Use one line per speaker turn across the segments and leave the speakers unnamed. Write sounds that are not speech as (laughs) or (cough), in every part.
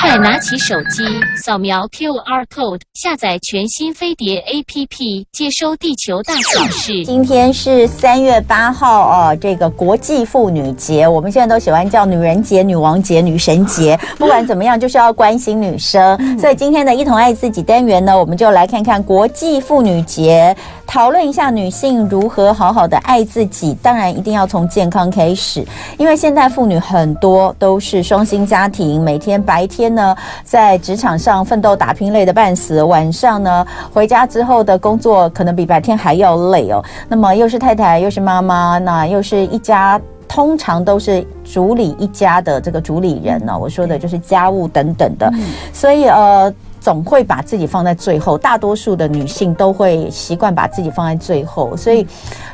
快拿起手机，扫描 QR code，下载全新飞碟 APP，接收地球大小事。
今天是三月八号哦，这个国际妇女节，我们现在都喜欢叫女人节、女王节、女神节。(laughs) 不管怎么样，就是要关心女生。所以今天的一同爱自己单元呢，我们就来看看国际妇女节，讨论一下女性如何好好的爱自己。当然，一定要从健康开始，因为现代妇女很多都是双薪家庭，每天白天呢，在职场上奋斗打拼，累得半死；晚上呢，回家之后的工作可能比白天还要累哦。那么又是太太，又是妈妈，那又是一家，通常都是主理一家的这个主理人呢。我说的就是家务等等的，所以呃。总会把自己放在最后，大多数的女性都会习惯把自己放在最后，所以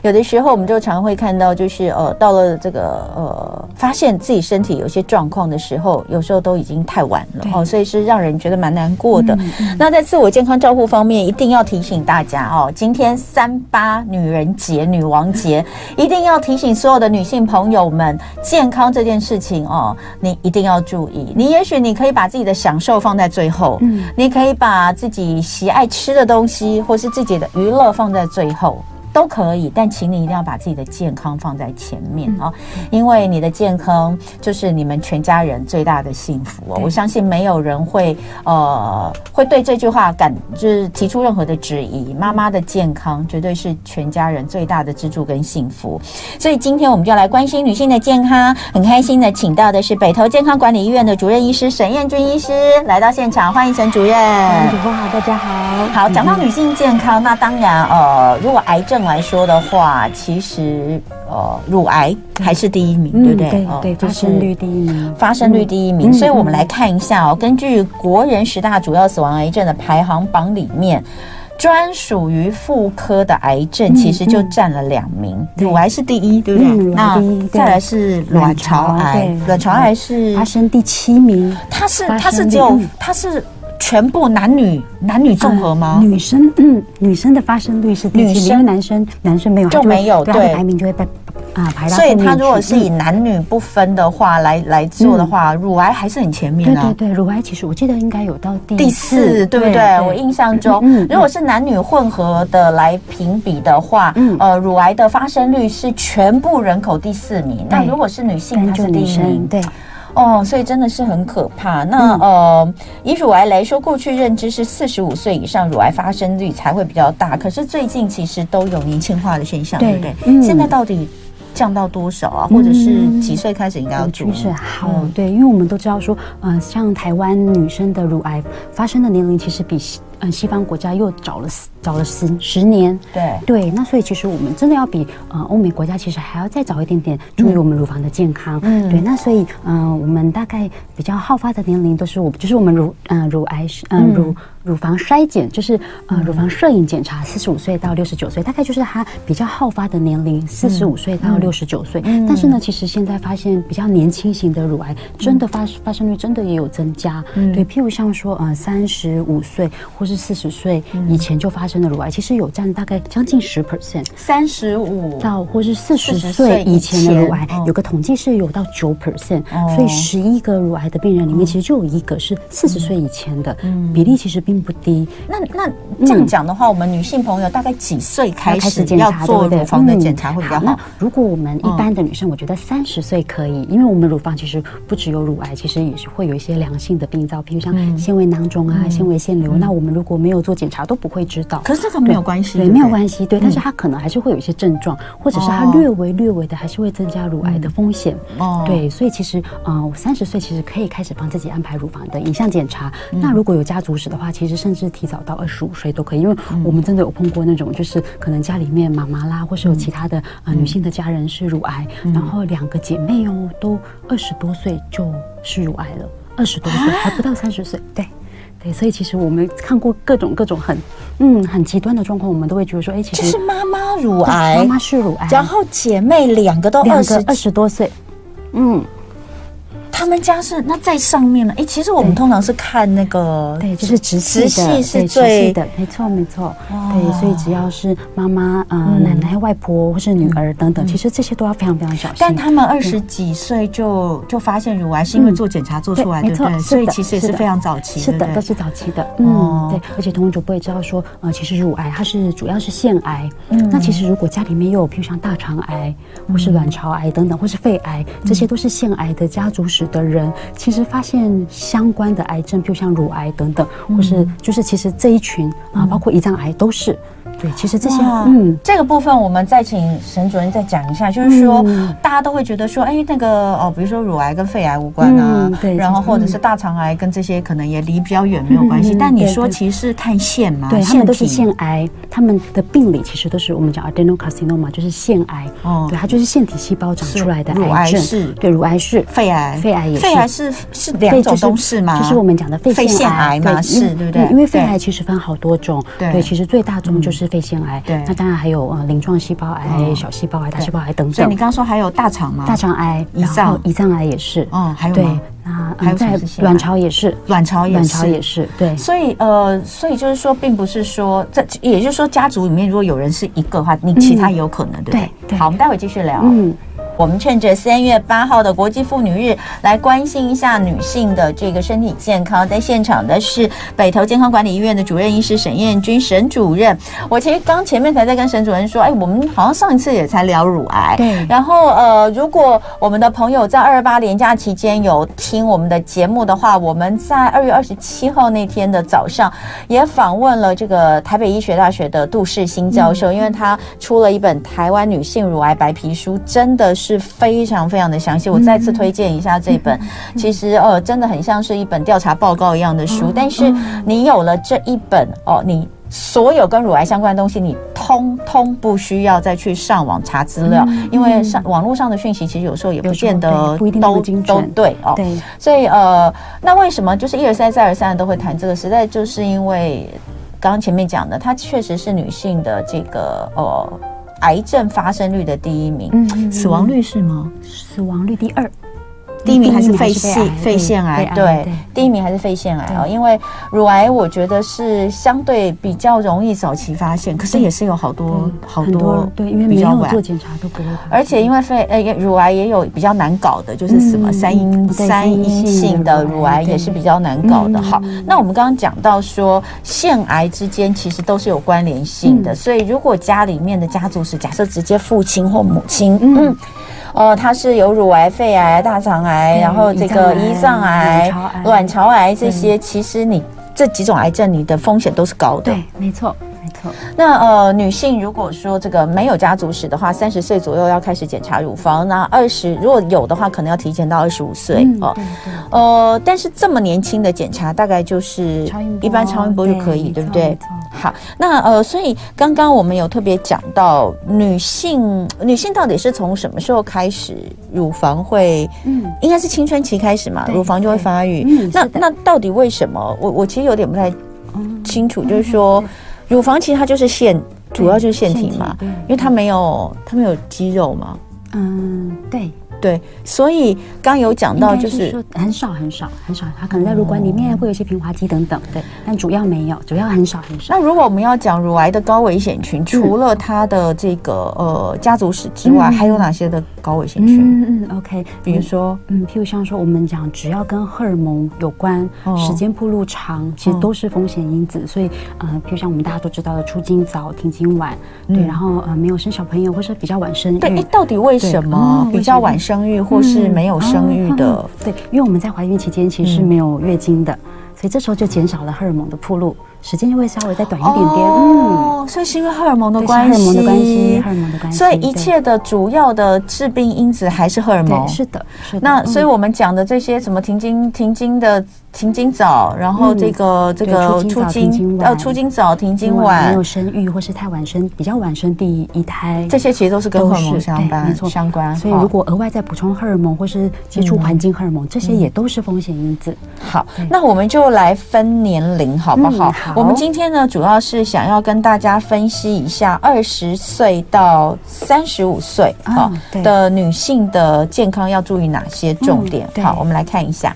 有的时候我们就常会看到，就是呃，到了这个呃，发现自己身体有些状况的时候，有时候都已经太晚了哦，所以是让人觉得蛮难过的。那在自我健康照护方面，一定要提醒大家哦，今天三八女人节、女王节，一定要提醒所有的女性朋友们，健康这件事情哦，你一定要注意。你也许你可以把自己的享受放在最后，嗯。你你可以把自己喜爱吃的东西，或是自己的娱乐放在最后。都可以，但请你一定要把自己的健康放在前面啊、哦，因为你的健康就是你们全家人最大的幸福哦。我相信没有人会呃会对这句话感就是提出任何的质疑。妈妈的健康绝对是全家人最大的支柱跟幸福。所以今天我们就来关心女性的健康，很开心的请到的是北投健康管理医院的主任医师沈燕君医师来到现场，欢迎沈主任。
主播好，大家好。
好，讲到女性健康，那当然呃，如果癌症。来说的话，其实呃，乳癌还是第一名，对不对？
对对，发生率第一名，
发生率第一名。所以我们来看一下哦，根据国人十大主要死亡癌症的排行榜里面，专属于妇科的癌症其实就占了两名，乳癌是第一，对不对？那再来是卵巢癌，卵巢癌是
发生第七名，
它是它是只有它是。全部男女男女综合吗？
女生嗯，女生的发生率是第七，因为男生男生没有
就没有，对，
排名就会被啊排到。
所以他如果是以男女不分的话来来做的话，乳癌还是很前面啊。
对对对，乳癌其实我记得应该有到第
第四，对不对？我印象中，如果是男女混合的来评比的话，呃，乳癌的发生率是全部人口第四名。那如果是女性，它是第一名。
对。
哦，所以真的是很可怕。那呃，以乳癌来说，过去认知是四十五岁以上乳癌发生率才会比较大，可是最近其实都有年轻化的现象，对不对？嗯，现在到底降到多少啊？或者是几岁开始应该要注意？
是好，对，因为我们都知道说，呃，像台湾女生的乳癌发生的年龄其实比。嗯，西方国家又早了早了十十年，
对。
对，那所以其实我们真的要比呃欧美国家其实还要再早一点点注意我们乳房的健康，嗯，对，那所以嗯、呃，我们大概比较好发的年龄都是我就是我们乳嗯、呃、乳癌嗯、呃、乳乳房筛检就是呃乳房摄影检查四十五岁到六十九岁，大概就是它比较好发的年龄四十五岁到六十九岁，嗯、但是呢，其实现在发现比较年轻型的乳癌真的发发生率真的也有增加，嗯，对，譬如像说呃三十五岁或是四十岁以前就发生的乳癌，其实有占大概将近十 percent，
三十五。
到或是四十岁以前的乳癌，有个统计是有到九 percent，所以十一个乳癌的病人里面，其实就有一个是四十岁以前的，比例其实并不低。
那那这样讲的话，我们女性朋友大概几岁开始要做乳房的检查会比较好？
如果我们一般的女生，我觉得三十岁可以，因为我们乳房其实不只有乳癌，其实也是会有一些良性的病灶，比如像纤维囊肿啊、纤维腺瘤。那我们如果没有做检查都不会知道，
可是这个没有关系，
对，没有关系，对，但是它可能还是会有一些症状，或者是它略微略微的还是会增加乳癌的风险，哦，对，所以其实，嗯，三十岁其实可以开始帮自己安排乳房的影像检查。那如果有家族史的话，其实甚至提早到二十五岁都可以，因为我们真的有碰过那种，就是可能家里面妈妈啦，或是有其他的呃女性的家人是乳癌，然后两个姐妹哦都二十多岁就是乳癌了，二十多岁还不到三十岁，对。对，所以其实我们看过各种各种很，嗯，很极端的状况，我们都会觉得说，哎，其实
是妈妈乳癌，
妈妈是乳癌，
然后姐妹两个都二十
二十多岁，嗯，
他们家是那在上面了。哎，其实我们通常是看那个，
对，就是直系
的，是最
的，没错没错。对，所以只要是妈妈、嗯奶奶、外婆或是女儿等等，其实这些都要非常非常小心。
但他们二十几岁就就发现乳癌，是因为做检查做出来，对不对？所以其实也是非常早期，
是的，都是早期的。嗯，对。而且童主播也知道说，呃，其实乳癌它是主要是腺癌。嗯，那其实如果家里面又有，譬如像大肠癌或是卵巢癌等等，或是肺癌，这些都是腺癌的家族史的人，其实发现相关的癌症，就像乳癌等等，或是就是其实这一群啊，包括胰脏癌都是。对，其实这些，嗯，
这个部分我们再请沈主任再讲一下，就是说大家都会觉得说，哎，那个哦，比如说乳癌跟肺癌无关啊，对，然后或者是大肠癌跟这些可能也离比较远没有关系，但你说其实是看腺嘛，
对，他们都是腺癌，他们的病理其实都是我们讲 adenocarcinoma，就是腺癌，哦，对，它就是腺体细胞长出来的癌症，是，对，乳癌是，
肺癌，
肺癌也是，
肺癌是是两种都是吗？
就是我们讲的肺腺癌。
嘛，是，对不对？
因为肺癌其实分好多种，对，其实最大宗就是肺腺癌，
对，
那当然还有呃鳞状细胞癌、小细胞癌、大细胞癌等等。
所以你刚刚说还有大肠吗？
大肠癌、胰脏、胰脏癌也是。
哦，还有
对，那还有在卵巢也是，
卵巢也是，
卵巢也是。对，
所以呃，所以就是说，并不是说这，也就是说，家族里面如果有人是一个的话，你其他也有可能，对不对？对。好，我们待会继续聊。嗯。我们趁着三月八号的国际妇女日，来关心一下女性的这个身体健康。在现场的是北投健康管理医院的主任医师沈燕君沈主任。我其实刚前面才在跟沈主任说，哎，我们好像上一次也才聊乳癌。对。然后呃，如果我们的朋友在二二八连假期间有听我们的节目的话，我们在二月二十七号那天的早上也访问了这个台北医学大学的杜世新教授，嗯、因为他出了一本《台湾女性乳癌白皮书》，真的是。是非常非常的详细，我再次推荐一下这本，其实呃真的很像是一本调查报告一样的书。但是你有了这一本哦，你所有跟乳癌相关的东西，你通通不需要再去上网查资料，因为上网络上的讯息其实有时候也不见得都都对哦。对，所以呃，那为什么就是一而再再而三的都会谈这个？实在就是因为刚刚前面讲的，它确实是女性的这个呃。癌症发生率的第一名，嗯，死亡率是吗？
死亡率第二。
第一名还是肺腺肺腺癌，对，第一名还是肺腺癌啊。因为乳癌，我觉得是相对比较容易早期发现，可是也是有好多好多
对，因为没有做检查都不会。
而且因为肺呃乳癌也有比较难搞的，就是什么三阴三阴性的乳癌也是比较难搞的。好，那我们刚刚讲到说腺癌之间其实都是有关联性的，所以如果家里面的家族史，假设直接父亲或母亲，嗯。哦，它是有乳癌、肺癌、大肠癌，然后这个胰脏癌、卵巢癌这些，其实你这几种癌症，你的风险都是高的。
对，没错。
那呃，女性如果说这个没有家族史的话，三十岁左右要开始检查乳房。那二十如果有的话，可能要提前到二十五岁哦。呃，但是这么年轻的检查，大概就是一般超音波就可以，对不对？好，那呃，所以刚刚我们有特别讲到女性，女性到底是从什么时候开始乳房会，嗯，应该是青春期开始嘛，乳房就会发育。那那到底为什么？我我其实有点不太清楚，就是说。乳房其实它就是腺，主要就是腺体嘛，因为它没有它没有肌肉嘛。
嗯，对。
对，所以刚有讲到，就是
很少很少很少，它可能在乳管里面会有一些平滑肌等等，对，但主要没有，主要很少很少。
那如果我们要讲乳癌的高危险群，除了它的这个呃家族史之外，还有哪些的高危险群？
嗯嗯，OK，比如说，嗯，譬如像说我们讲，只要跟荷尔蒙有关，时间铺路长，其实都是风险因子。所以呃，譬如像我们大家都知道的出经早、停经晚，对，然后呃没有生小朋友，或是比较晚生育。
对，到底为什么比较晚生？生育或是没有生育的，嗯哦，
对，因为我们在怀孕期间其实是没有月经的，嗯，所以这时候就减少了荷尔蒙的暴露。时间就会稍微再短一点点，
哦，嗯，所以是因为荷尔蒙的关系，荷尔蒙的关系，荷尔蒙的关系，所以一切的主要的致病因子还是荷尔蒙，
是的，是的。
那所以我们讲的这些什么停经、停经的停经早，然后这个这个出经呃出经早、停经晚，
没有生育或是太晚生，比较晚生第一胎，
这些其实都是跟荷尔蒙相关，没错，相关。
所以如果额外再补充荷尔蒙或是接触环境荷尔蒙，这些也都是风险因子。
好，那我们就来分年龄好不好？好？我们今天呢，主要是想要跟大家分析一下二十岁到三十五岁啊的女性的健康要注意哪些重点。嗯、好，我们来看一下。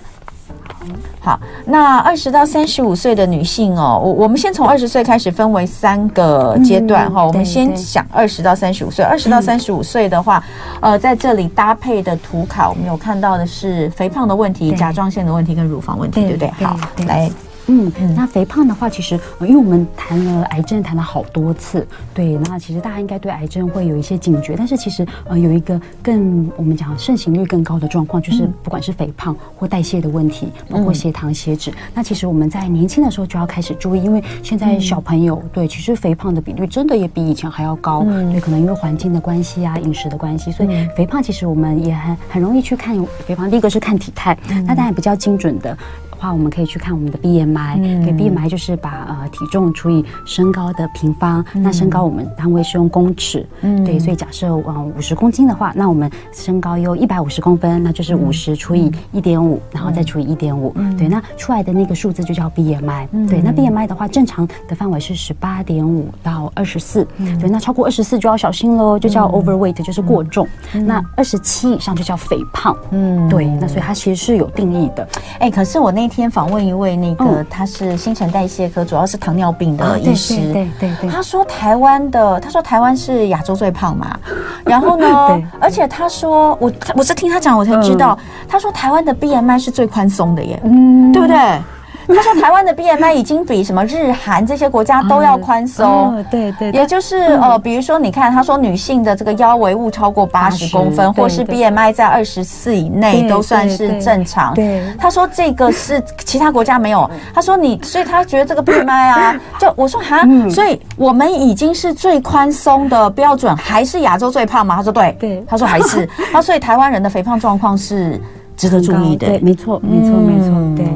好，那二十到三十五岁的女性哦，我我们先从二十岁开始分为三个阶段哈、嗯。我们先讲二十到三十五岁。二十到三十五岁的话，呃，在这里搭配的图卡，我们有看到的是肥胖的问题、甲状腺的问题跟乳房问题，对不对？好，来。
嗯，那肥胖的话，其实因为我们谈了癌症，谈了好多次，对，那其实大家应该对癌症会有一些警觉，但是其实呃有一个更我们讲盛行率更高的状况，就是不管是肥胖或代谢的问题，包括血糖、血脂，那其实我们在年轻的时候就要开始注意，因为现在小朋友对其实肥胖的比率真的也比以前还要高，对，可能因为环境的关系啊，饮食的关系，所以肥胖其实我们也很很容易去看肥胖，第一个是看体态，那当然比较精准的。话我们可以去看我们的 BMI，对 BMI 就是把呃体重除以身高的平方，那身高我们单位是用公尺，嗯。对，所以假设呃五十公斤的话，那我们身高有一百五十公分，那就是五十除以一点五，然后再除以一点五，对，那出来的那个数字就叫 BMI，对，那 BMI 的话正常的范围是十八点五到二十四，对，那超过二十四就要小心喽，就叫 overweight，就是过重，那二十七以上就叫肥胖，嗯，对，那所以它其实是有定义的，
哎，可是我那。天访问一位那个他是新陈代谢科，主要是糖尿病的医师。对对对，他说台湾的，他说台湾是亚洲最胖嘛。然后呢，(laughs) 而且他说我我是听他讲我才知道，他说台湾的 BMI 是最宽松的耶，嗯，对不对？他说台湾的 BMI 已经比什么日韩这些国家都要宽松，对对，也就是呃，比如说你看，他说女性的这个腰围物超过八十公分，或是 BMI 在二十四以内都算是正常。对，他说这个是其他国家没有。他说你，所以他觉得这个 BMI 啊，(laughs) 就我说哈，所以我们已经是最宽松的标准，还是亚洲最胖吗？他说对，对，他说还是。(laughs) 他所以台湾人的肥胖状况是值得注意的。
对，没错，没错，没错，对。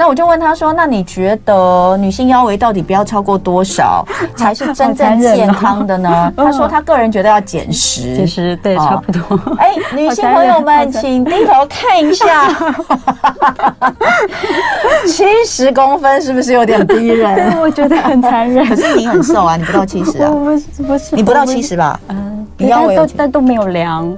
那我就问他说：“那你觉得女性腰围到底不要超过多少 (laughs) 才是真正健康的呢？” (laughs) 他说：“他个人觉得要减十，
减十对，差不多。”
哎，女性朋友们，请低头看一下，(laughs) 七十公分是不是有点逼人？
对，我觉得很残忍。
可是你很瘦啊，你不到七十啊？
不是，不是，
你不到七十吧？
嗯，你腰围都但都没有量。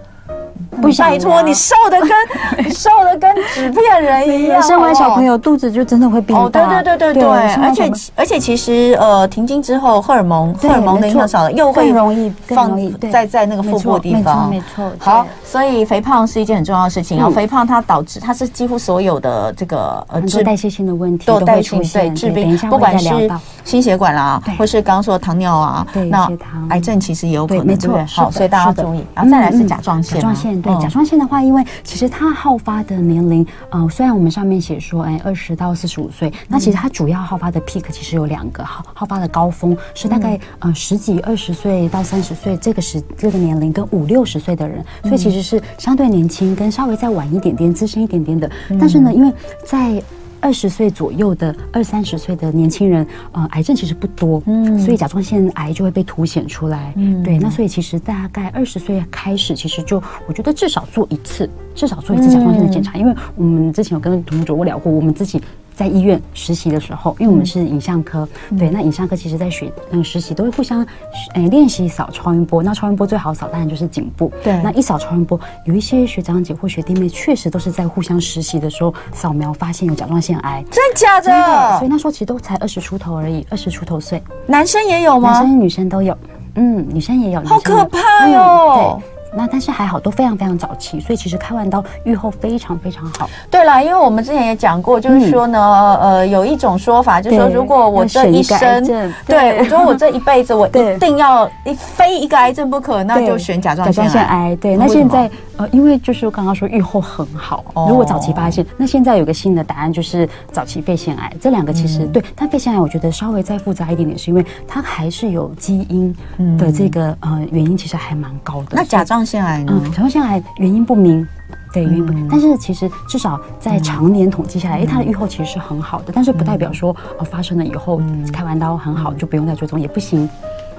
不拜托，你瘦的跟瘦的跟纸片人一样。
生完小朋友肚子就真的会变大。
哦，对对对。对对，而且而且其实呃停经之后荷尔蒙荷尔蒙的影响少了，又会
容易放
在在那个腹部的地方。
没错，
好，所以肥胖是一件很重要的事情。啊。肥胖它导致它是几乎所有的这个呃
致代谢性的问题都会出现，
致病，不管是心血管啦，或是刚刚说的糖尿啊，那癌症其实也有可能，对不对？好，所以大家要注意。然后再来是甲状腺，
甲状腺对甲状腺的话。因为其实它好发的年龄，呃，虽然我们上面写说，哎，二十到四十五岁，那其实它主要好发的 peak 其实有两个，好好发的高峰是大概呃十几二十岁到三十岁这个时这个年龄跟五六十岁的人，所以其实是相对年轻跟稍微再晚一点点资深一点点的，但是呢，因为在二十岁左右的二三十岁的年轻人，呃，癌症其实不多，嗯，所以甲状腺癌就会被凸显出来，嗯，对，那所以其实大概二十岁开始，其实就我觉得至少做一次，至少做一次甲状腺的检查，因为我们之前有跟同主我聊过，我们自己。在医院实习的时候，因为我们是影像科，嗯、对，那影像科其实在学嗯实习都会互相诶练习扫超音波。那超音波最好扫当然就是颈部，对。那一扫超音波，有一些学长姐或学弟妹确实都是在互相实习的时候扫描发现有甲状腺癌，
真的假的？真的。
所以那时候其实都才二十出头而已，二十出头岁。
男生也有吗？
男生女生都有，嗯，女生也有。
好可怕哟、哦！
对。那但是还好，都非常非常早期，所以其实开完刀预后非常非常好。
对了，因为我们之前也讲过，就是说呢，嗯、呃，有一种说法，就是说如果我这一生，对，我觉得我这一辈子我一 (laughs) 定要一非一个癌症不可，那就选甲状腺癌。
对。那现在呃，因为就是刚刚说预后很好，如果早期发现，那现在有个新的答案就是早期肺腺癌。这两个其实、嗯、对，但肺腺癌我觉得稍微再复杂一点点，是因为它还是有基因的这个呃原因，其实还蛮高的。
那甲状腺腺癌呢？
嗯，甲状腺癌原因不明，对，原因不明。但是其实至少在常年统计下来，哎，它的预后其实是很好的。但是不代表说，哦，发生了以后开完刀很好就不用再追踪，也不行。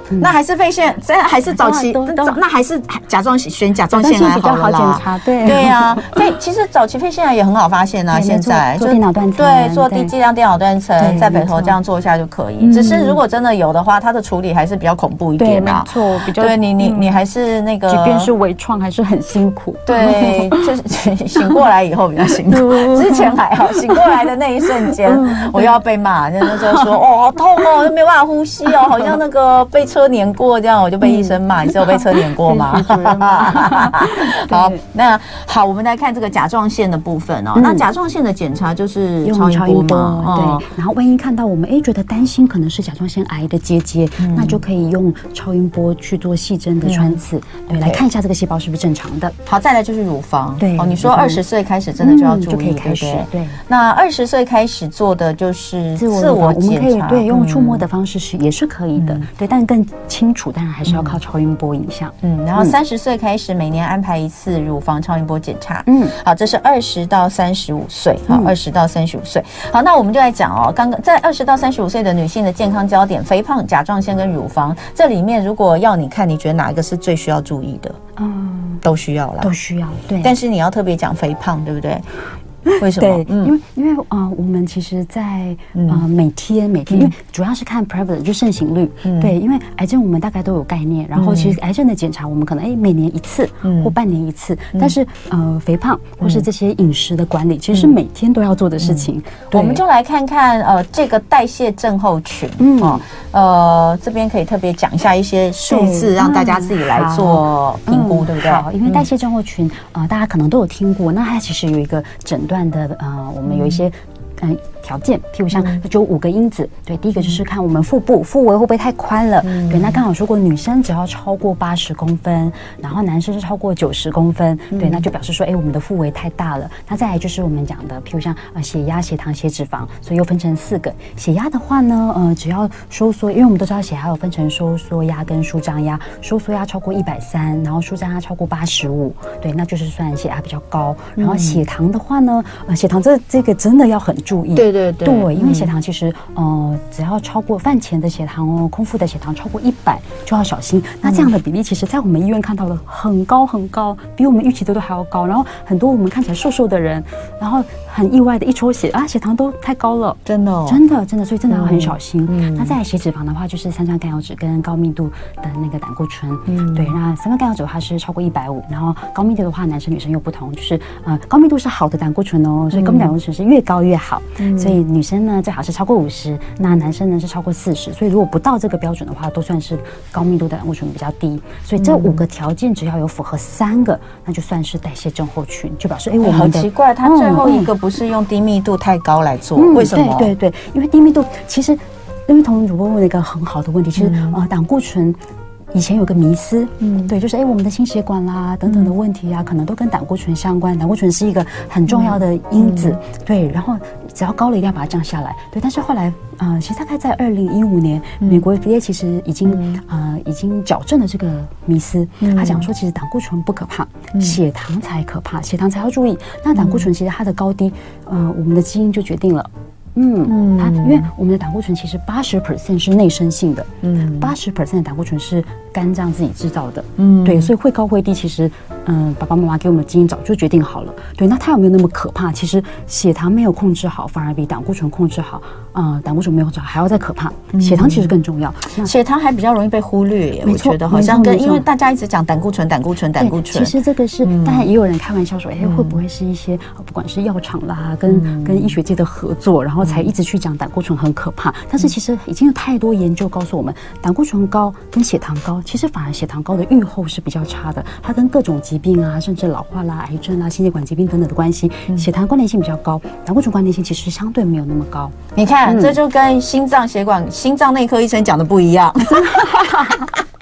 那还是肺腺，这还是早期，那还是甲状选甲状腺癌好了啦。
对
对呀，(laughs) 肺其实早期肺腺癌也很好发现啊。现在
做电脑断层，
对，做低剂量电脑断层，在北头这样做一下就可以。只是如果真的有的话，它的处理还是比较恐怖一点嘛。
没错，比较
对你你你还是那个，
即便是微创还是很辛苦。
对，(laughs) 就是醒过来以后比较辛苦，(laughs) 之前还好。醒过来的那一瞬间，我又要被骂，那时候说哦好痛哦，又没有办法呼吸哦，好像那个被车碾过这样，我就被医生骂。你知道被车碾过吗？(laughs) (laughs) 好，那好，我们来看这个甲状腺的部分哦。那甲状腺的检查就是超音波嘛，
对。然后万一看到我们哎觉得担心可能是甲状腺癌的结节，那就可以用超音波去做细针的穿刺，对，来看一下这个细胞是不是正常的。
好，再来就是乳房，对哦。你说二十岁开始真的就要注意，对不对？对。那二十岁开始做的就是自我检查，我们可以
对用触摸的方式是也是可以的，对，但更清楚当然还是要靠超音波影像。
嗯，然后三十岁开始每年安排一次乳房超音波检查。嗯，好，这是二十到三十五岁，好，二十到三十五岁。好，那我们就来讲哦，刚刚在二十到三十五岁的女性的健康焦点，肥胖、甲状腺跟乳房这里面，如果要你看，你觉得哪一个是最需要注意的？嗯，都需要啦，
都需要。对，
但是你要特别讲肥胖，对不对？(laughs) 为什么？
对，因为因为啊，我们其实，在呃每天每天，因为主要是看 prevalence 就盛行率。对，因为癌症我们大概都有概念，然后其实癌症的检查我们可能哎每年一次或半年一次，但是呃肥胖或是这些饮食的管理，其实是每天都要做的事情。
我们就来看看呃这个代谢症候群，嗯呃这边可以特别讲一下一些数字，让大家自己来做评估，对不对？
好，因为代谢症候群呃大家可能都有听过，那它其实有一个诊断。断的啊，我们有一些嗯。条件，譬如像就五个因子，对，第一个就是看我们腹部腹围会不会太宽了，对，那刚好说过女生只要超过八十公分，然后男生是超过九十公分，对，那就表示说，哎，我们的腹围太大了。那再来就是我们讲的，譬如像呃血压、血糖、血脂肪，所以又分成四个。血压的话呢，呃，只要收缩，因为我们都知道血压有分成收缩压跟舒张压，收缩压超过一百三，然后舒张压超过八十五，对，那就是算血压比较高。然后血糖的话呢，呃，血糖这这个真的要很注意。
对对
对，因为血糖其实，呃，只要超过饭前的血糖哦，空腹的血糖超过一百就要小心。那这样的比例，其实在我们医院看到了很高很高，比我们预期的都还要高。然后很多我们看起来瘦瘦的人，然后很意外的一抽血啊，血糖都太高了，
真的，
真的真的，所以真的要很小心。那再来血脂肪的话，就是三酸甘油酯跟高密度的那个胆固醇。嗯，对，那三酸甘油酯它是超过一百五，然后高密度的话，男生女生又不同，就是呃高密度是好的胆固醇哦，所以高密度胆固醇是越高越好，所以女。生呢，最好是超过五十，那男生呢是超过四十，所以如果不到这个标准的话，都算是高密度的胆固醇比较低。所以这五个条件只要有符合三个，那就算是代谢症候群，就表示哎，我们
好奇怪，他最后一个不是用低密度太高来做，为什么？
对对对，因为低密度其实，因为同文主播问了一个很好的问题，其实呃胆固醇。以前有个迷思，嗯，对，就是哎，我们的心血管啦等等的问题啊，可能都跟胆固醇相关。胆固醇是一个很重要的因子，对。然后只要高了，一定要把它降下来，对。但是后来，呃，其实大概在二零一五年，美国 FDA 其实已经呃已经矫正了这个迷思。他讲说，其实胆固醇不可怕，血糖才可怕，血糖才要注意。那胆固醇其实它的高低，呃，我们的基因就决定了。嗯，它因为我们的胆固醇其实八十 percent 是内生性的，嗯，八十 percent 的胆固醇是肝脏自己制造的，嗯，对，所以会高会低其实，嗯，爸爸妈妈给我们的基因早就决定好了，对，那它有没有那么可怕？其实血糖没有控制好，反而比胆固醇控制好，啊，胆固醇没有控制好还要再可怕，血糖其实更重要，
血糖还比较容易被忽略耶，我觉得好像跟因为大家一直讲胆固醇，胆固醇，胆固醇，
其实这个是，当然也有人开玩笑说，哎，会不会是一些不管是药厂啦，跟跟医学界的合作，然后。才一直去讲胆固醇很可怕，但是其实已经有太多研究告诉我们，胆固醇高跟血糖高，其实反而血糖高的预后是比较差的。它跟各种疾病啊，甚至老化啦、癌症啦、心血管疾病等等的关系，血糖关联性比较高，胆固醇关联性其实相对没有那么高。
你看，这就跟心脏血管、心脏内科医生讲的不一样。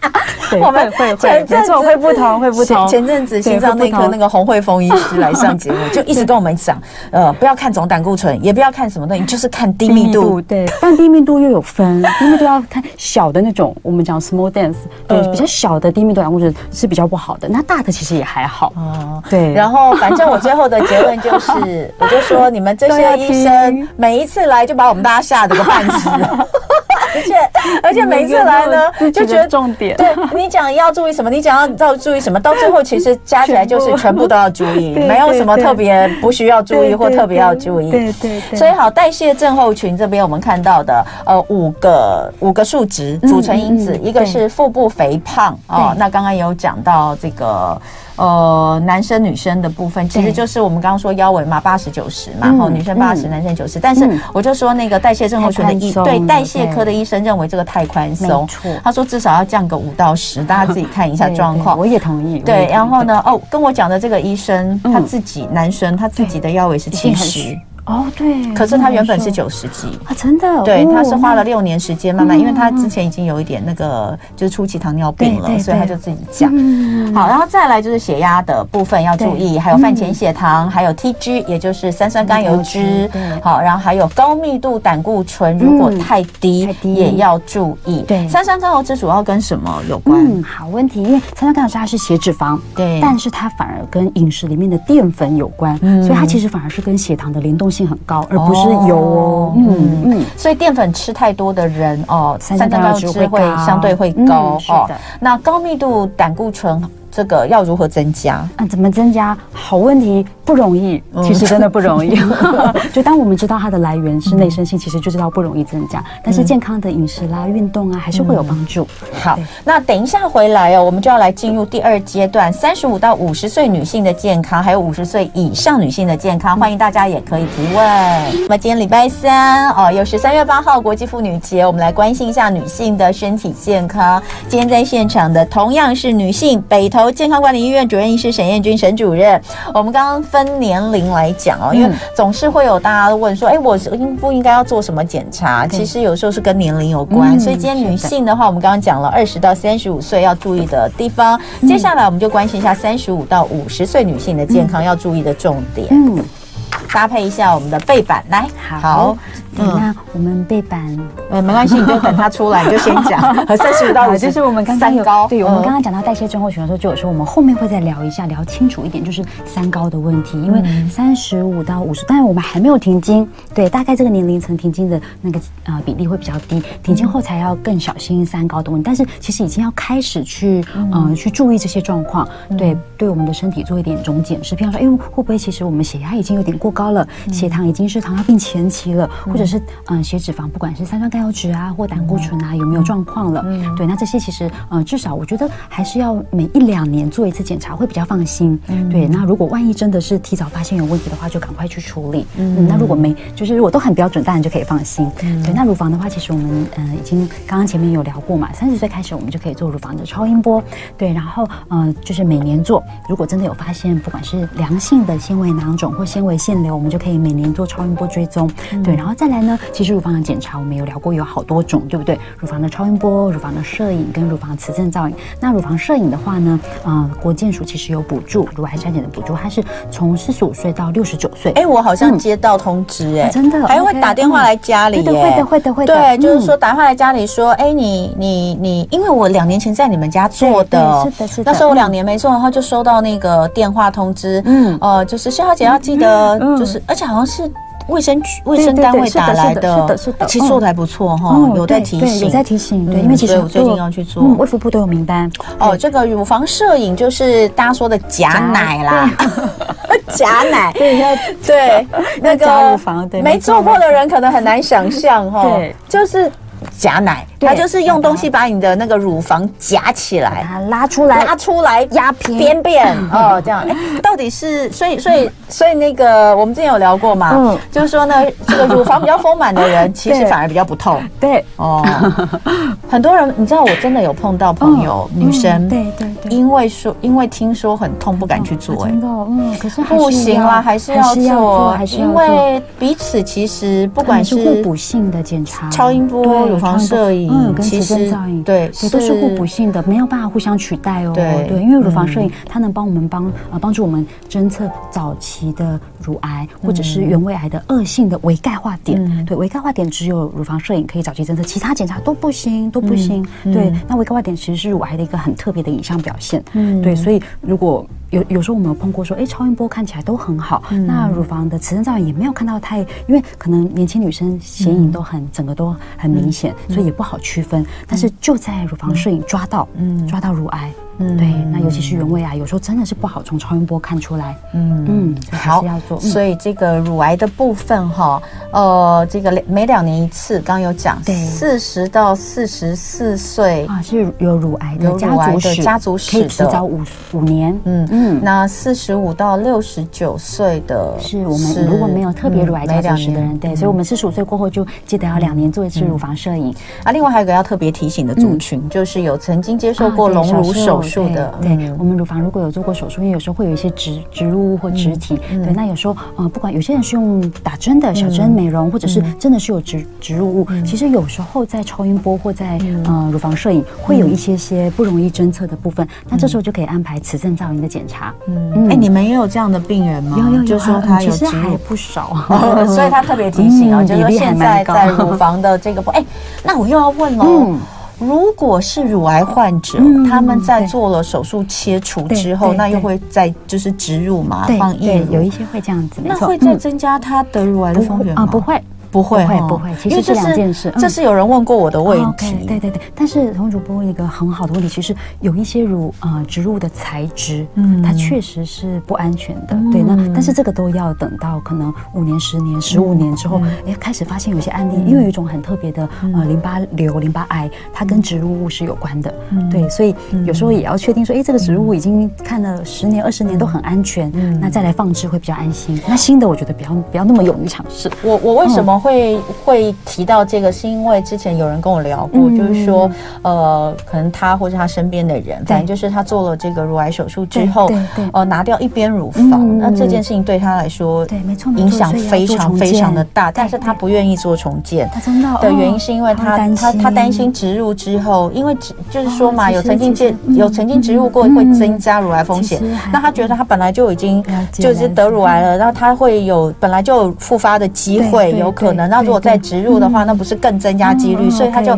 (laughs)
我们会会没错，会不同，会不同。
前阵子心脏内科那个洪慧峰医师来上节目，就一直跟我们讲，呃，不要看总胆固醇，也不要看什么东西，就是看低密度。
对，但低密度又有分，低密度要看小的那种，我们讲 small dense，(laughs) 对，比较小的低密度胆固醇是比较不好的。那大的其实也还好。哦，对。
然后反正我最后的结论就是，(laughs) 我就说你们这些医生每一次来就把我们大家吓得个半死。(laughs) 而且而且每次来呢，(laughs) 就觉得
重点。
对 (laughs) 你讲要注意什么，你讲要要注意什么，到最后其实加起来就是全部都要注意，没有什么特别不需要注意或特别要注意。
对对对。
所以好，代谢症候群这边我们看到的呃五个五个数值组成因子，一个是腹部肥胖哦，那刚刚有讲到这个。呃，男生女生的部分其实就是我们刚刚说腰围嘛，八十九十嘛，然后女生八十，男生九十。但是我就说那个代谢症候群的医对代谢科的医生认为这个太宽松，他说至少要降个五到十，大家自己 (laughs) 看一下状况。
我也同意。
对，然后呢，哦，跟我讲的这个医生他自己男生他自己的腰围是七十。
哦，对，
可是他原本是九十几。
啊，真的，
对，他是花了六年时间慢慢，因为他之前已经有一点那个就是初期糖尿病了，所以他就自己讲。好，然后再来就是血压的部分要注意，还有饭前血糖，还有 TG，也就是三酸甘油脂。好，然后还有高密度胆固醇，如果太低也要注意。对，三酸甘油脂主要跟什么有关？
嗯，好问题，因为三酸甘油酯它是血脂肪，对，但是它反而跟饮食里面的淀粉有关，所以它其实反而是跟血糖的联动性很高，而不是油哦。
嗯嗯，所以淀粉吃太多的人哦，三酸甘油酯会相对会高哦。那高密度胆固醇。这个要如何增加？
嗯，怎么增加？好问题，不容易。其实真的不容易。(laughs) (laughs) 就当我们知道它的来源是内生性，其实就知道不容易增加。但是健康的饮食啦、运动啊，还是会有帮助。
好，那等一下回来哦，我们就要来进入第二阶段，三十五到五十岁女性的健康，还有五十岁以上女性的健康。欢迎大家也可以提问。那么今天礼拜三哦，又是三月八号国际妇女节，我们来关心一下女性的身体健康。今天在现场的同样是女性，北投。健康管理医院主任医师沈燕君沈主任，我们刚刚分年龄来讲哦，因为总是会有大家问说，哎，我应不应该要做什么检查？其实有时候是跟年龄有关，所以今天女性的话，我们刚刚讲了二十到三十五岁要注意的地方，接下来我们就关心一下三十五到五十岁女性的健康要注意的重点。嗯，搭配一下我们的背板来，好。
嗯，那我们背板，
呃，(laughs) 没关系，你就等他出来，你就先讲。(laughs) 和三十五到五十，
就是我们刚刚有，对，我们刚刚讲到代谢症候群的时候，就有说我们后面会再聊一下，聊清楚一点，就是三高的问题。因为三十五到五十，当然我们还没有停经，对，大概这个年龄层停经的那个呃比例会比较低，停经后才要更小心三高的问题。但是其实已经要开始去嗯。去注意这些状况，对，对我们的身体做一点总检视，比方说，哎，会不会其实我们血压已经有点过高了，血糖已经是糖尿病前期了，或者是嗯，血脂肪，不管是三酸甘油酯啊，或胆固醇啊，有没有状况了？嗯，对，那这些其实嗯，至少我觉得还是要每一两年做一次检查，会比较放心。嗯，对，那如果万一真的是提早发现有问题的话，就赶快去处理。嗯，那如果没，就是如果都很标准，当然就可以放心。嗯，对，那乳房的话，其实我们嗯已经刚刚前面有聊过嘛，三十岁开始我们就可以做乳房的超音波。对，然后嗯，就是每年做，如果真的有发现，不管是良性的纤维囊肿或纤维腺瘤，我们就可以每年做超音波追踪。对，然后再来呢？其实乳房的检查我们有聊过，有好多种，对不对？乳房的超音波、乳房的摄影跟乳房磁振造影。那乳房摄影的话呢，呃，国健署其实有补助，乳癌筛检的补助，它是从四十五岁到六十九岁。
哎，我好像接到通知，哎，
真的，
还会打电话来家里，
会的，会的，会的。
对，就是说打电话来家里说，哎，你你你，因为我两年前在你们家做的，
是的，是的。
那时候我两年没做，然后就收到那个电话通知，嗯，呃，就是萧小姐要记得，就是，而且好像是。卫生局、卫生单位打来的，是的，是的，其实做的还不错哈，有在提醒，
有在提醒，对，因为其实
我最近要去做，
卫福部都有名单。
哦。这个乳房摄影就是大家说的假奶啦，(laughs) 假奶，(laughs) 对，对，那个乳房，对，没做过的人可能很难想象哈，(laughs) 对，就是。夹奶，它就是用东西把你的那个乳房夹起来，
它拉出来，
拉出来压平边边。(laughs) 哦，这样。哎，到底是所以所以所以那个我们之前有聊过嘛，嗯，就是说呢，这个乳房比较丰满的人，(laughs) 其实反而比较不痛。对。哦，很多人你知道，我真的有碰到朋友女生，对对对，因为说因为听说很痛，不敢去做。哎，
嗯，可是
不行啦，还是要做，还是因为彼此其实不管是
互补性的检查，
超音波。乳房摄影，嗯，跟磁振造影，对，
也都是互补性的，没有办法互相取代哦。对，对，因为乳房摄影它能帮我们帮啊帮助我们侦测早期的乳癌或者是原位癌的恶性的微钙化点。对，微钙化点只有乳房摄影可以早期侦测，其他检查都不行，都不行。对，那微钙化点其实是乳癌的一个很特别的影像表现。嗯，对，所以如果有有时候我们有碰过说，哎，超音波看起来都很好，嗯、那乳房的磁振造影也没有看到太，因为可能年轻女生显影都很、嗯、整个都很明显，嗯、所以也不好区分。嗯、但是就在乳房摄影抓到，嗯，抓到乳癌。嗯，对，那尤其是原位啊，有时候真的是不好从超音波看出来。嗯。嗯，好，要做。
所以这个乳癌的部分哈，呃，这个每两年一次，刚刚有讲，对，四十到四十四岁
啊是有乳癌的家族史，
家族史
可以提早五五年。嗯嗯，
那四十五到六十九岁的，
是我们如果没有特别乳癌家族史的人，对，所以我们四十五岁过后就记得要两年做一次乳房摄影。
啊，另外还有一个要特别提醒的族群，就是有曾经接受过隆乳手术。的
对，对，我们乳房如果有做过手术，因为有时候会有一些植植入物或植体，嗯、对，那有时候呃，不管有些人是用打针的小针美容，嗯、或者是真的是有植植入物，嗯、其实有时候在超音波或在、嗯、呃乳房摄影会有一些些不容易侦测的部分，嗯、那这时候就可以安排磁振造影的检查。嗯，
哎、欸，你们也有这样的病人吗？
有有有，
就说他有
其实还不少，(laughs)
所以他特别提醒啊，嗯、就是说现在在乳房的这个，哎、欸，那我又要问喽。嗯如果是乳癌患者，嗯、他们在做了手术切除之后，那又会再就是植入嘛，放液，
有一些会这样子，
那会再增加他得乳癌的风险吗？
啊，不会。
不会，
不会不会，其实这两件事。
这是有人问过我的问题。
对对对，但是童主播问一个很好的问题，其实有一些乳呃植入的材质，嗯，它确实是不安全的。对，那但是这个都要等到可能五年、十年、十五年之后，哎，开始发现有些案例，因为有一种很特别的呃淋巴瘤、淋巴癌，它跟植入物是有关的。对，所以有时候也要确定说，哎，这个植入物已经看了十年、二十年都很安全，那再来放置会比较安心。那新的我觉得不要不要那么勇于尝试。
我我为什么？会会提到这个，是因为之前有人跟我聊过，嗯、就是说，呃，可能他或者他身边的人，反正就是他做了这个乳癌手术之后，呃，拿掉一边乳房，嗯、那这件事情对他来说，对，没错，影响非常非常的大，但是他不愿意做重建，他真的的原因是因为他他他担心植入之后，因为就是说嘛，有曾经建有曾经植入过会增加乳癌风险，那他觉得他本来就已经就是得乳癌了，然后他会有本来就有复发的机会，有可能。那如果再植入的话，那不是更增加几率？所以他就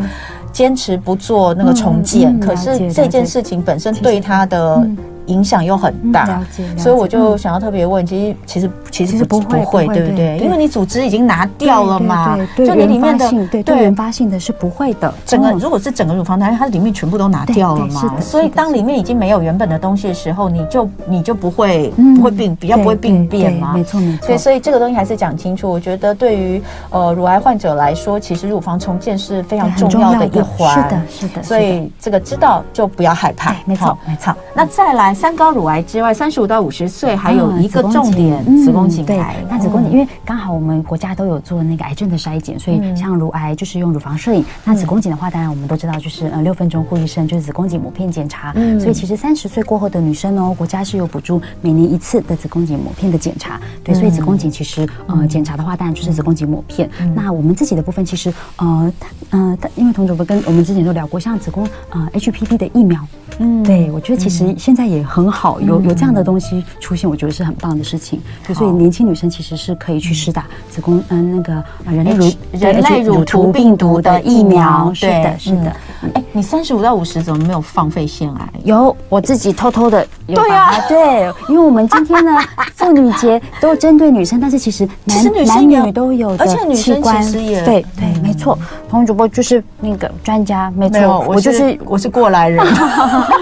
坚持不做那个重建。可是这件事情本身对他的。影响又很大，所以我就想要特别问，其实其实其实不不会，对不对？因为你组织已经拿掉了嘛，就你里面的对对原发性的是不会的。整个如果是整个乳房它它里面全部都拿掉了嘛，所以当里面已经没有原本的东西的时候，你就你就不会不会病比较不会病变嘛，没错没错。所以所以这个东西还是讲清楚。我觉得对于呃乳癌患者来说，其实乳房重建是非常重要的一环，是的是的。所以这个知道就不要害怕，没错没错。那再来。三高乳癌之外，三十五到五十岁还有一个重点，子宫颈癌。
那子宫颈，因为刚好我们国家都有做那个癌症的筛检，所以像乳癌就是用乳房摄影。那子宫颈的话，当然我们都知道，就是呃六分钟护一生，就是子宫颈抹片检查。所以其实三十岁过后的女生哦，国家是有补助每年一次的子宫颈抹片的检查。对，所以子宫颈其实呃检查的话，当然就是子宫颈抹片。那我们自己的部分，其实呃呃，因为童主播跟我们之前都聊过，像子宫呃 HPV 的疫苗。嗯，对，我觉得其实现在也很好，有有这样的东西出现，我觉得是很棒的事情。对，所以年轻女生其实是可以去施打子宫嗯那个人类乳
人类乳头病毒的疫苗。
是的，是的。
哎，你三十五到五十怎么没有放肺腺癌？
有，我自己偷偷的。对呀，对，因为我们今天呢 (laughs) 妇女节都针对女生，但是其实男男女都有的器官。对对，没错。彭主播就是那个专家，没错，我就是
我是过来人。(laughs)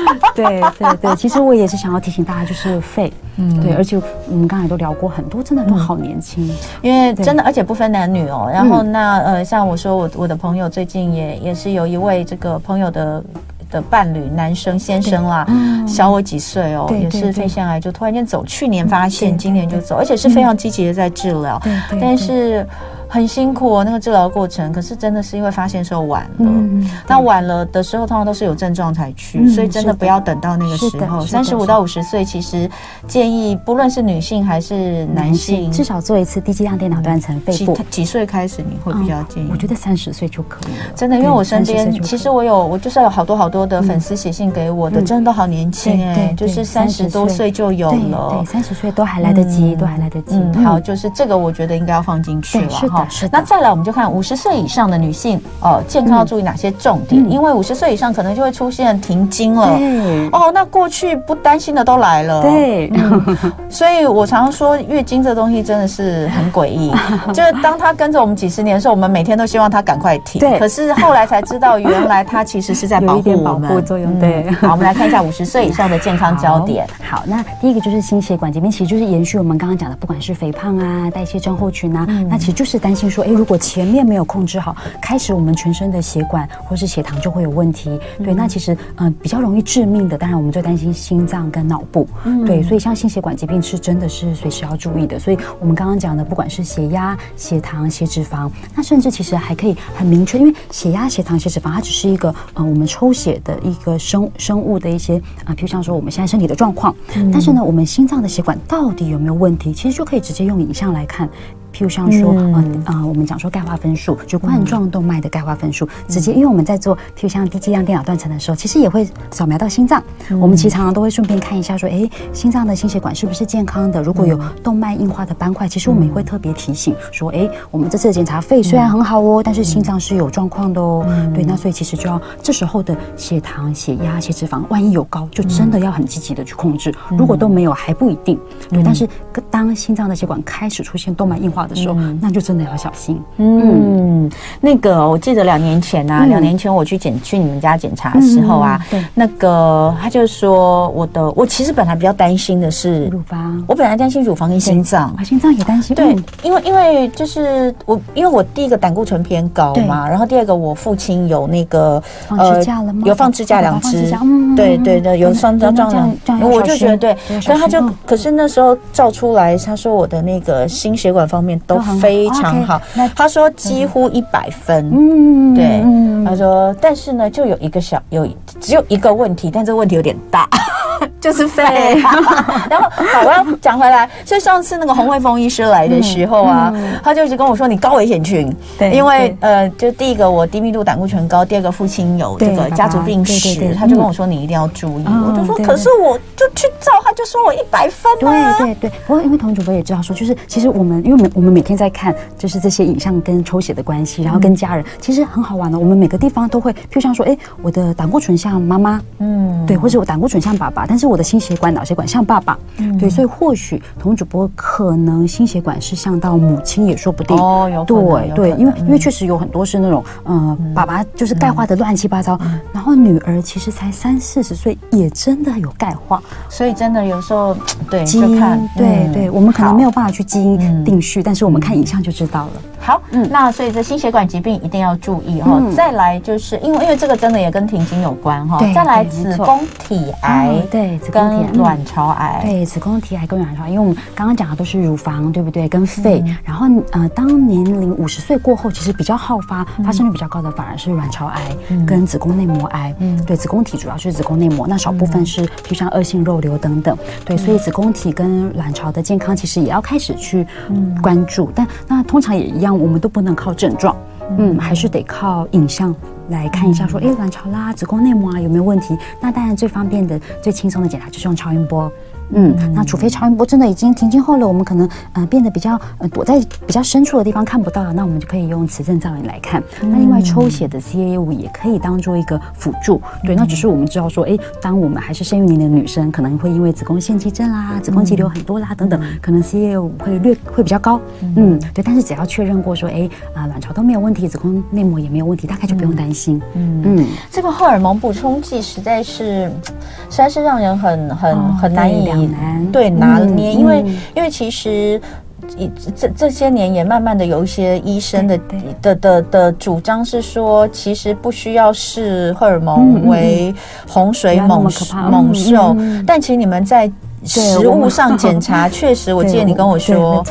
(laughs) (laughs)
对对对，其实我也是想要提醒大家，就是肺，嗯，对，而且我们刚才都聊过很多，真的都好年轻，
因为真的，而且不分男女哦。然后那呃，像我说我我的朋友最近也也是有一位这个朋友的的伴侣，男生先生啦，小我几岁哦，也是肺腺癌，就突然间走，去年发现，今年就走，而且是非常积极的在治疗，但是。很辛苦哦，那个治疗过程，可是真的是因为发现时候晚了。嗯，那晚了的时候，通常都是有症状才去，所以真的不要等到那个时候。三十五到五十岁，其实建议不论是女性还是男性，
至少做一次低剂量电脑断层肺部。
几几岁开始你会比较建议？
我觉得三十岁就可以了。
真的，因为我身边其实我有，我就是有好多好多的粉丝写信给我的，真的都好年轻哎，就是三十多岁就有了。
对，三十岁都还来得及，都还来得及。
好，就是这个我觉得应该要放进去了哈。哈。
是。
那再来，我们就看五十岁以上的女性哦，健康要注意哪些重点？因为五十岁以上可能就会出现停经了。对。哦，那过去不担心的都来了。对。(laughs) 所以我常常说，月经这东西真的是很诡异。(laughs) 就是当它跟着我们几十年的时候，我们每天都希望它赶快停。对。可是后来才知道，原来它其实是在保护我们。
保护作用。对。
好，我们来看一下 (laughs) 五十岁以上的健康焦点。
好，那第一个就是心血管疾病，其实就是延续我们刚刚讲的，不管是肥胖啊、代谢症候群啊，那其实就是担心说，哎，如果前面没有控制好，开始我们全身的血管或是血糖就会有问题。对，那其实嗯比较容易致命的，当然我们最担心心脏跟脑部。对，所以像心血管疾病是真的是随时要注意的。所以我们刚刚讲的，不管是血压、血糖、血脂肪，那甚至其实还可以很明确，因为血压、血糖、血脂肪，它只是一个呃我们抽血的一个生生物的一些啊，譬如像说我们现在身体的状况。但是呢，我们心脏的血管到底有没有问题？其实就可以直接用影像来看。譬如像说，嗯啊、呃，我们讲说钙化分数，就冠状动脉的钙化分数，直接因为我们在做，譬如像低剂量电脑断层的时候，其实也会扫描到心脏。我们其实常常都会顺便看一下，说，哎，心脏的心血管是不是健康的？如果有动脉硬化的斑块，其实我们也会特别提醒说，哎，我们这次的检查肺虽然很好哦，但是心脏是有状况的哦。对，那所以其实就要这时候的血糖、血压、血脂肪，万一有高，就真的要很积极的去控制。如果都没有，还不一定。对，但是当心脏的血管开始出现动脉硬化的时候，嗯、那就真的要小心。
嗯，那个我记得两年前啊，两、嗯、年前我去检去你们家检查的时候啊，嗯、对，那个他就说我的，我其实本来比较担心的是
乳房，
我本来担心乳房跟心脏，
心脏也担心。
对，因为因为就是我，因为我第一个胆固醇偏高嘛，然后第二个我父亲有那个
呃支架了吗？
有放支架两支，对对对，有双张这样，我就觉得对，所以他就可是那时候照出来，他说我的那个心血管方面都。非常好，他说几乎一百分，嗯，对，他说，但是呢，就有一个小有只有一个问题，但这个问题有点大，就是废。(laughs) 然后好，我要讲回来，所以上次那个洪慧峰医师来的时候啊，他就一直跟我说，你高危险群，对，因为呃，就第一个我低密度胆固醇高，第二个父亲有这个家族病史，他就跟我说你一定要注意，我就说可是我就去照，他就说我一百分，
对对对，不过因为童主播也知道说，就是其实我们因为我们我们每天。在看就是这些影像跟抽血的关系，然后跟家人其实很好玩的。我们每个地方都会，就像说，哎，我的胆固醇像妈妈，嗯，对，或者我胆固醇像爸爸，但是我的心血管、脑血管像爸爸，嗯，对，所以或许童主播可能心血管是像到母亲也说不定。哦，有对对，因为因为确实有很多是那种，呃，爸爸就是钙化的乱七八糟，然后女儿其实才三四十岁，也真的有钙化，
所以真的有时候 (tsk) 对
基因，对对，我们可能没有办法去基因定序，但是我们看。看影像就知道了。
好，嗯，那所以这心血管疾病一定要注意哈。再来就是因为因为这个真的也跟停经有关哈。再来子宫体癌，对，子宫体卵巢癌，
对，子宫体癌跟卵巢癌，因为我们刚刚讲的都是乳房，对不对？跟肺。然后呃，当年龄五十岁过后，其实比较好发，发生率比较高的反而是卵巢癌跟子宫内膜癌。嗯，对，子宫体主要是子宫内膜，那少部分是就像恶性肉瘤等等。对，所以子宫体跟卵巢的健康其实也要开始去关注。但那通常也一样，我们都不能靠症状，嗯，还是得靠影像来看一下，说，哎，卵巢啦、子宫内膜啊有没有问题？那当然最方便的、最轻松的检查就是用超音波。嗯，那除非超音波真的已经停经后了，我们可能呃变得比较呃躲在比较深处的地方看不到了，那我们就可以用磁振造影来看。那另外抽血的 CA 五也可以当做一个辅助。对，那只是我们知道说，哎，当我们还是生育年龄的女生，可能会因为子宫腺肌症啦、子宫肌瘤很多啦等等，可能 CA 五会略会比较高。嗯，对，但是只要确认过说，哎啊卵巢都没有问题，子宫内膜也没有问题，大概就不用担心。嗯嗯，
这个荷尔蒙补充剂实在是实在是让人很很很难以。难。对拿捏，因为因为其实这这些年也慢慢的有一些医生的的的的主张是说，其实不需要视荷尔蒙为洪水猛猛兽，但其实你们在实物上检查，(laughs) 确实我记得你跟我说，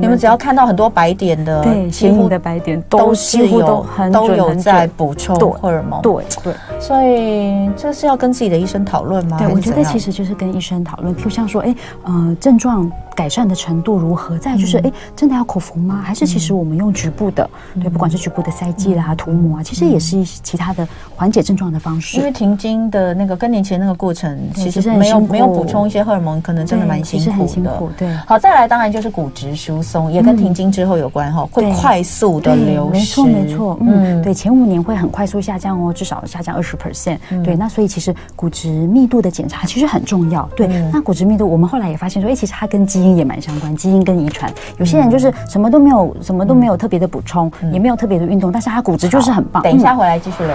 你们只要看到很多白点的，
对，显影的白点都是有
都有在补充荷尔蒙，
对对。
所以这是要跟自己的医生讨论吗？
对，我觉得其实就是跟医生讨论，就像说，哎，呃，症状。改善的程度如何？再就是，哎，真的要口服吗？还是其实我们用局部的，对，不管是局部的塞剂啦、涂抹啊，其实也是一些其他的缓解症状的方式。
因为停经的那个更年期那个过程，其实没有没有补充一些荷尔蒙，可能真的蛮辛苦的。
很辛苦，对。
好，再来当然就是骨质疏松，也跟停经之后有关哈，会快速的流失。
没错，没错，嗯，对，前五年会很快速下降哦，至少下降二十 percent。对，那所以其实骨质密度的检查其实很重要。对，那骨质密度我们后来也发现说，哎，其实它跟基因也蛮相关，基因跟遗传。有些人就是什么都没有，什么都没有特别的补充，也没有特别的运动，但是他骨质就是很棒。
等一下回来继续聊。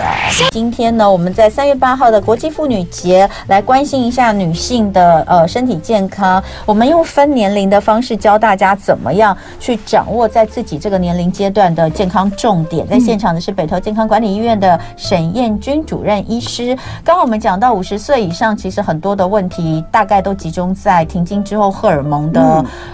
今天呢，我们在三月八号的国际妇女节来关心一下女性的呃身体健康。我们用分年龄的方式教大家怎么样去掌握在自己这个年龄阶段的健康重点。在现场的是北投健康管理医院的沈彦君主任医师。刚刚我们讲到五十岁以上，其实很多的问题大概都集中在停经之后荷尔蒙的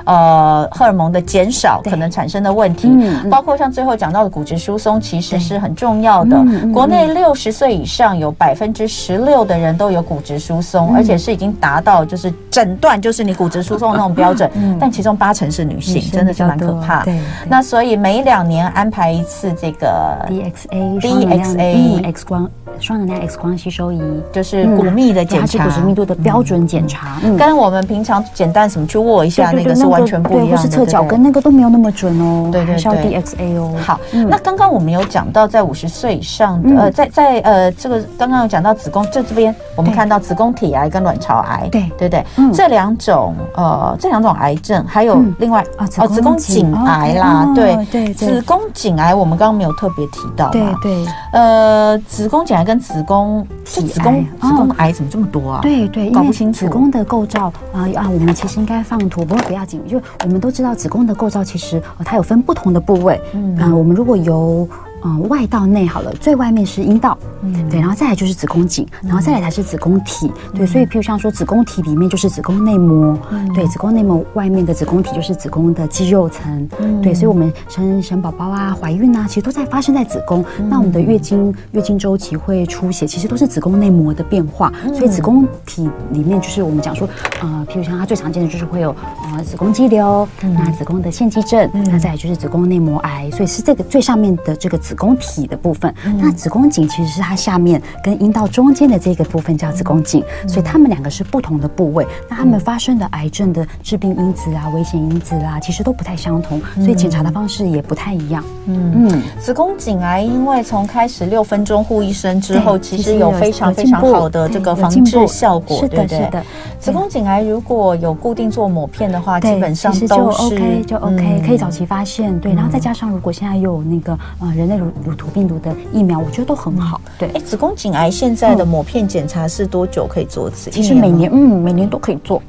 呃荷尔蒙的减少可能产生的问题，包括像最后讲到的骨质疏松，其实是很重要的。国内六十岁以上有百分之十六的人都有骨质疏松，而且是已经达到就是诊断就是你骨质疏松的那种标准，(laughs) 但其中八成是女性，真的是蛮可怕。对，那所以每两年安排一次这个
DXA
DXA
X 光双能量 X 光吸收仪，
就是骨密的检查，
骨质密度的标准检查，
跟我们平常简单什么去握一下那个是完全不一样的，
是侧脚跟那个都没有那么准哦。对对对，需要 DXA 哦。
好，那刚刚我们有讲到在五十岁以上的，呃，在在呃这个刚刚有讲到子宫，这这边我们看到子宫体癌跟卵巢癌，对。对对，这两种呃这两种癌症，还有另外啊子宫颈癌啦，对。对，子宫颈癌我们刚刚没有特别提到，对对，呃子宫颈癌跟子宫是子宫子宫癌怎么这么多啊？
对对，搞不清楚。子宫的构造啊啊，我们其实应该放图，不过不要紧，就我们都知道子宫的构造其实它有分不同的部位，嗯，我们如果由嗯，外到内好了，最外面是阴道，嗯，对，然后再来就是子宫颈，然后再来才是子宫体，对，所以譬如像说子宫体里面就是子宫内膜，对，子宫内膜外面的子宫体就是子宫的肌肉层，嗯。对，所以我们生生宝宝啊、怀孕啊，其实都在发生在子宫。那我们的月经月经周期会出血，其实都是子宫内膜的变化。所以子宫体里面就是我们讲说，呃，譬如像它最常见的就是会有呃子宫肌瘤，那子宫的腺肌症，那再来就是子宫内膜癌，所以是这个最上面的这个。子宫体的部分，那子宫颈其实是它下面跟阴道中间的这个部分叫子宫颈，所以它们两个是不同的部位。那它们发生的癌症的致病因子啊、危险因子啊，其实都不太相同，所以检查的方式也不太一样。嗯嗯，
子宫颈癌因为从开始六分钟护一生之后，其实有非常非常好的这个防治效果，对不对？是的。子宫颈癌如果有固定做抹片的话，基本上都是
OK，就 OK，可以早期发现。对，然后再加上如果现在又有那个呃人类。乳乳头病毒的疫苗，我觉得都很好。对，
哎，子宫颈癌现在的抹片检查是多久可以做一次？
其实每年，嗯，每年都可以做。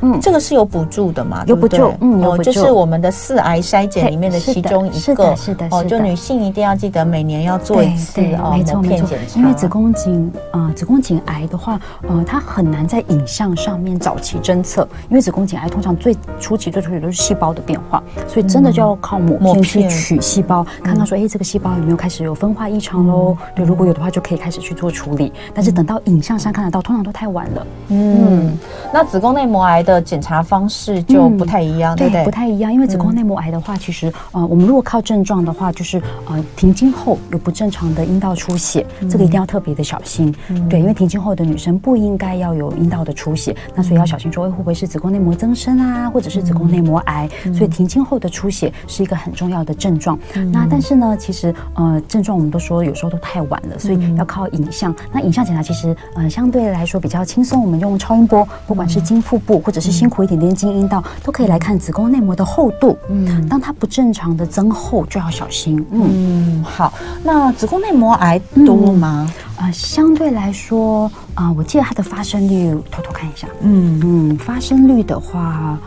嗯，这个是有补助的嘛？
有补助，嗯，有
就是我们的四癌筛检里面的其中一个，
是的，
哦，就女性一定要记得每年要做一次哦，没错没错，
因为子宫颈啊子宫颈癌的话，呃，它很难在影像上面早期侦测，因为子宫颈癌通常最初期最初期都是细胞的变化，所以真的就要靠抹片去取细胞，看到说，哎，这个细胞有没有开始有分化异常喽？对，如果有的话，就可以开始去做处理。但是等到影像上看得到，通常都太晚了。
嗯，那子宫内膜癌的检查方式就不太一样，对不对？
不太一样，因为子宫内膜癌的话，其实呃，我们如果靠症状的话，就是呃，停经后有不正常的阴道出血，这个一定要特别的小心。对，因为停经后的女生不应该要有阴道的出血，那所以要小心说，会不会是子宫内膜增生啊，或者是子宫内膜癌？所以停经后的出血是一个很重要的症状。那但是呢，其实呃，症状我们都说有时候都太晚了，所以要靠影像。那影像检查其实呃，相对来说比较轻松，我们用超音波，不管是经腹部或者是辛苦。一点点经阴道都可以来看子宫内膜的厚度，嗯，当它不正常的增厚就要小心，
嗯，好，那子宫内膜癌多吗？啊、
相对来说啊、呃，我记得它的发生率，偷偷看一下，嗯嗯，发生率的话，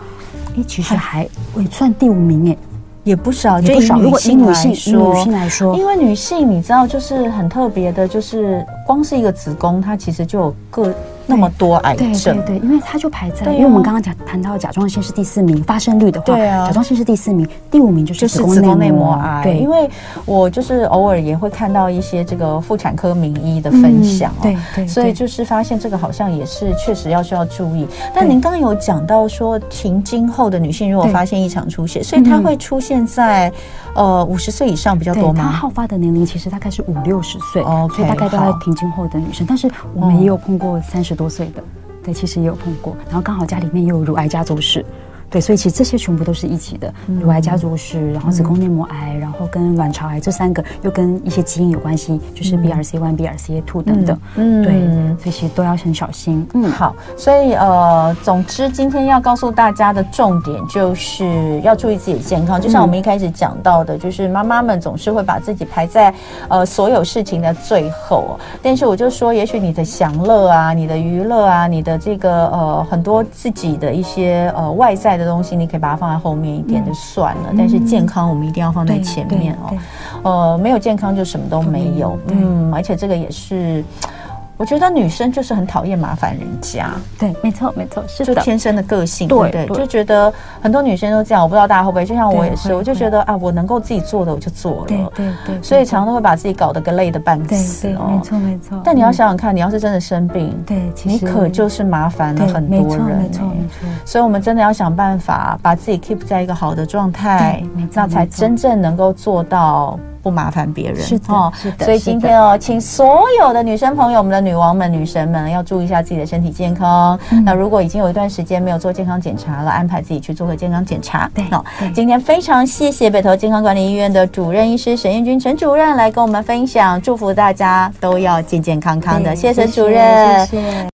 哎，其实还会算第五名哎。
也不少，
也不少。如果以女性
女性来说，因为女性你知道，就是很特别的，就是光是一个子宫，它其实就有各那么多癌症，
对对对，因为它就排在，因为我们刚刚讲谈到甲状腺是第四名，发生率的话，
对啊，
甲状腺是第四名，第五名就是子宫内膜。癌。
对，因为我就是偶尔也会看到一些这个妇产科名医的分享，
对对，
所以就是发现这个好像也是确实要需要注意。但您刚刚有讲到说，停经后的女性如果发现异常出血，所以它会出现在呃五十岁以上比较多吗？
它好发的年龄其实大概是五六十岁，
哦，
所以大概都在停经后的女生，但是我们也有碰过三十十多岁的。对，其实也有碰过，然后刚好家里面又有乳癌家族史。对，所以其实这些全部都是一起的，乳癌家族史，然后子宫内膜癌，然后跟卵巢癌这三个又跟一些基因有关系，就是 BRCA one、BRCA two 等等。嗯，对，所以其实都要很小心。
嗯，好，所以呃，总之今天要告诉大家的重点就是要注意自己的健康，就像我们一开始讲到的，就是妈妈们总是会把自己排在呃所有事情的最后，但是我就说，也许你的享乐啊，你的娱乐啊，你的这个呃很多自己的一些呃外在的。的东西你可以把它放在后面一点就算了，嗯、但是健康我们一定要放在前面哦。呃，没有健康就什么都没有。嗯，而且这个也是。我觉得女生就是很讨厌麻烦人家，
对，没错，没错，是
就天生的个性，对不对？就觉得很多女生都这样，我不知道大家会不会，就像我也是，我就觉得啊，我能够自己做的我就做了，
对对对，
所以常常都会把自己搞得个累的半死，
对，没错没错。
但你要想想看，你要是真的生病，
对，
你可就是麻烦了很多人，没错没错没错。所以我们真的要想办法把自己 keep 在一个好的状态，那才真正能够做到。不麻烦别人
是的，是的。
所以今天哦，请所有的女生朋友我们的女王们、女神们要注意一下自己的身体健康。那如果已经有一段时间没有做健康检查了，安排自己去做个健康检查。对，好，今天非常谢谢北投健康管理医院的主任医师沈彦君陈主任来跟我们分享，祝福大家都要健健康康的。谢谢沈主任，谢谢。